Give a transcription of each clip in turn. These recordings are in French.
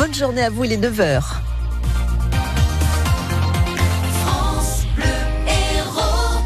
Bonne journée à vous, il est 9h.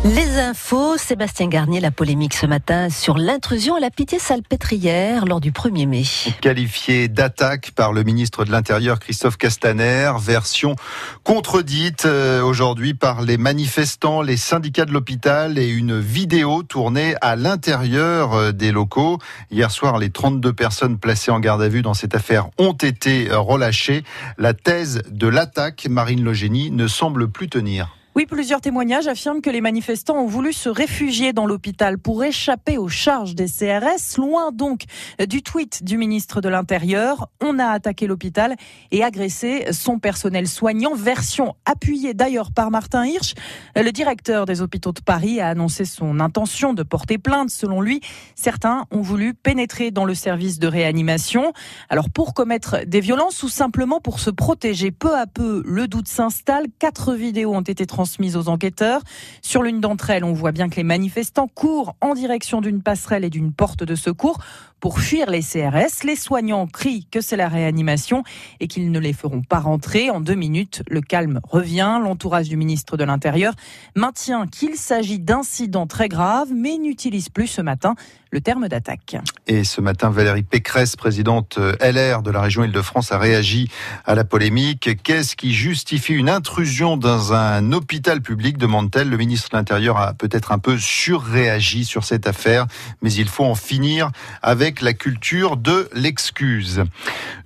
Les infos, Sébastien Garnier, la polémique ce matin sur l'intrusion à la pitié salpêtrière lors du 1er mai. Qualifié d'attaque par le ministre de l'Intérieur Christophe Castaner, version contredite euh, aujourd'hui par les manifestants, les syndicats de l'hôpital et une vidéo tournée à l'intérieur euh, des locaux. Hier soir, les 32 personnes placées en garde à vue dans cette affaire ont été relâchées. La thèse de l'attaque, Marine Logénie, ne semble plus tenir. Oui, plusieurs témoignages affirment que les manifestants ont voulu se réfugier dans l'hôpital pour échapper aux charges des CRS. Loin donc du tweet du ministre de l'Intérieur, on a attaqué l'hôpital et agressé son personnel soignant. Version appuyée d'ailleurs par Martin Hirsch. Le directeur des hôpitaux de Paris a annoncé son intention de porter plainte. Selon lui, certains ont voulu pénétrer dans le service de réanimation. Alors pour commettre des violences ou simplement pour se protéger, peu à peu, le doute s'installe. Quatre vidéos ont été transmises transmises aux enquêteurs. Sur l'une d'entre elles, on voit bien que les manifestants courent en direction d'une passerelle et d'une porte de secours pour fuir les CRS. Les soignants crient que c'est la réanimation et qu'ils ne les feront pas rentrer. En deux minutes, le calme revient. L'entourage du ministre de l'Intérieur maintient qu'il s'agit d'incidents très graves, mais n'utilise plus ce matin le terme d'attaque. Et ce matin, Valérie Pécresse, présidente LR de la région Île-de-France, a réagi à la polémique. Qu'est-ce qui justifie une intrusion dans un hôpital public demande-t-elle. Le ministre de l'Intérieur a peut-être un peu surréagi sur cette affaire, mais il faut en finir avec la culture de l'excuse.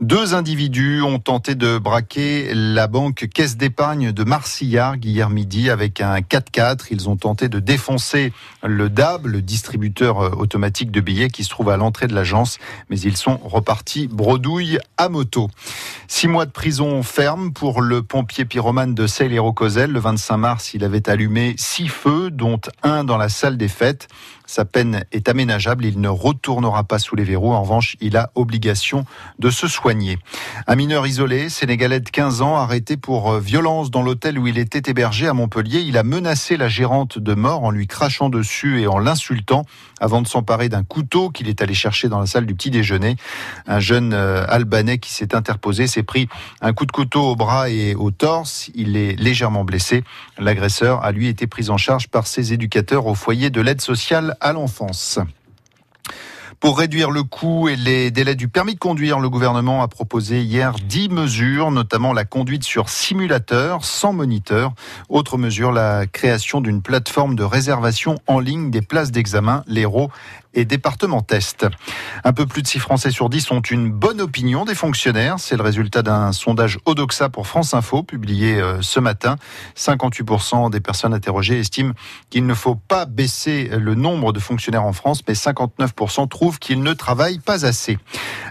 Deux individus ont tenté de braquer la banque Caisse d'épargne de Marcillard hier midi avec un 4x4. Ils ont tenté de défoncer le DAB, le distributeur euh, automatique de billets qui se trouve à l'entrée de l'agence, mais ils sont repartis bredouille à moto. Six mois de prison ferme pour le pompier pyromane de Seil et Rocosel. Le 25 mars, il avait allumé six feux, dont un dans la salle des fêtes. Sa peine est aménageable, il ne retournera pas sous les verrous. En revanche, il a obligation de se soigner. Un mineur isolé, sénégalais de 15 ans, arrêté pour euh, violence dans l'hôtel où il était hébergé à Montpellier. Il a menacé la gérante de mort en lui crachant dessus et en l'insultant avant de s'emparer d'un couteau qu'il est allé chercher dans la salle du petit déjeuner. Un jeune euh, Albanais qui s'est interposé s'est pris un coup de couteau au bras et au torse. Il est légèrement blessé. L'agresseur a lui été pris en charge par ses éducateurs au foyer de l'aide sociale à l'enfance. Pour réduire le coût et les délais du permis de conduire, le gouvernement a proposé hier 10 mesures, notamment la conduite sur simulateur sans moniteur. Autre mesure, la création d'une plateforme de réservation en ligne des places d'examen, l'Hérault et département test. Un peu plus de 6 Français sur 10 ont une bonne opinion des fonctionnaires. C'est le résultat d'un sondage Odoxa pour France Info publié euh, ce matin. 58% des personnes interrogées estiment qu'il ne faut pas baisser le nombre de fonctionnaires en France, mais 59% trouvent qu'ils ne travaillent pas assez.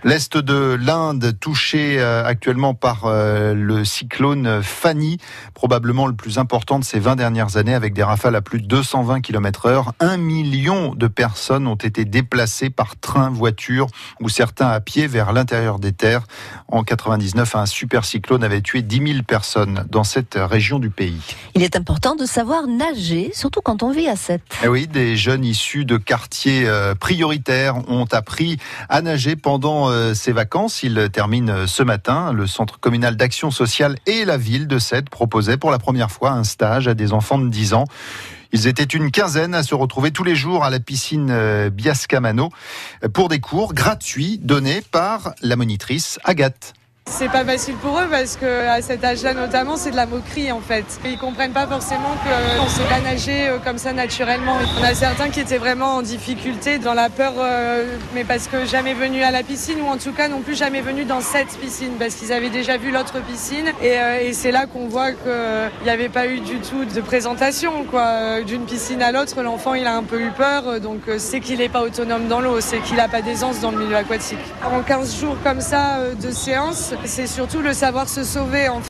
L'Est de l'Inde touché euh, actuellement par euh, le cyclone Fanny, probablement le plus important de ces 20 dernières années avec des rafales à plus de 220 km heure. Un million de personnes ont été déplacés par train, voiture ou certains à pied vers l'intérieur des terres. En 99, un super cyclone avait tué 10 000 personnes dans cette région du pays. Il est important de savoir nager, surtout quand on vit à 7. Eh oui, des jeunes issus de quartiers euh, prioritaires ont appris à nager pendant euh, ces vacances. Ils terminent euh, ce matin. Le Centre communal d'action sociale et la ville de Sète proposaient pour la première fois un stage à des enfants de 10 ans. Ils étaient une quinzaine à se retrouver tous les jours à la piscine euh, Biascamano pour des cours gratuits donnés par la monitrice Agathe. C'est pas facile pour eux parce que à cet âge-là notamment c'est de la moquerie en fait. Ils comprennent pas forcément qu'on ne sait pas nager euh, comme ça naturellement. On a certains qui étaient vraiment en difficulté, dans la peur, euh, mais parce que jamais venus à la piscine ou en tout cas non plus jamais venus dans cette piscine parce qu'ils avaient déjà vu l'autre piscine et, euh, et c'est là qu'on voit qu'il n'y avait pas eu du tout de présentation quoi. D'une piscine à l'autre, l'enfant il a un peu eu peur donc c'est qu'il n'est pas autonome dans l'eau, c'est qu'il n'a pas d'aisance dans le milieu aquatique. En 15 jours comme ça de séance, c'est surtout le savoir se sauver.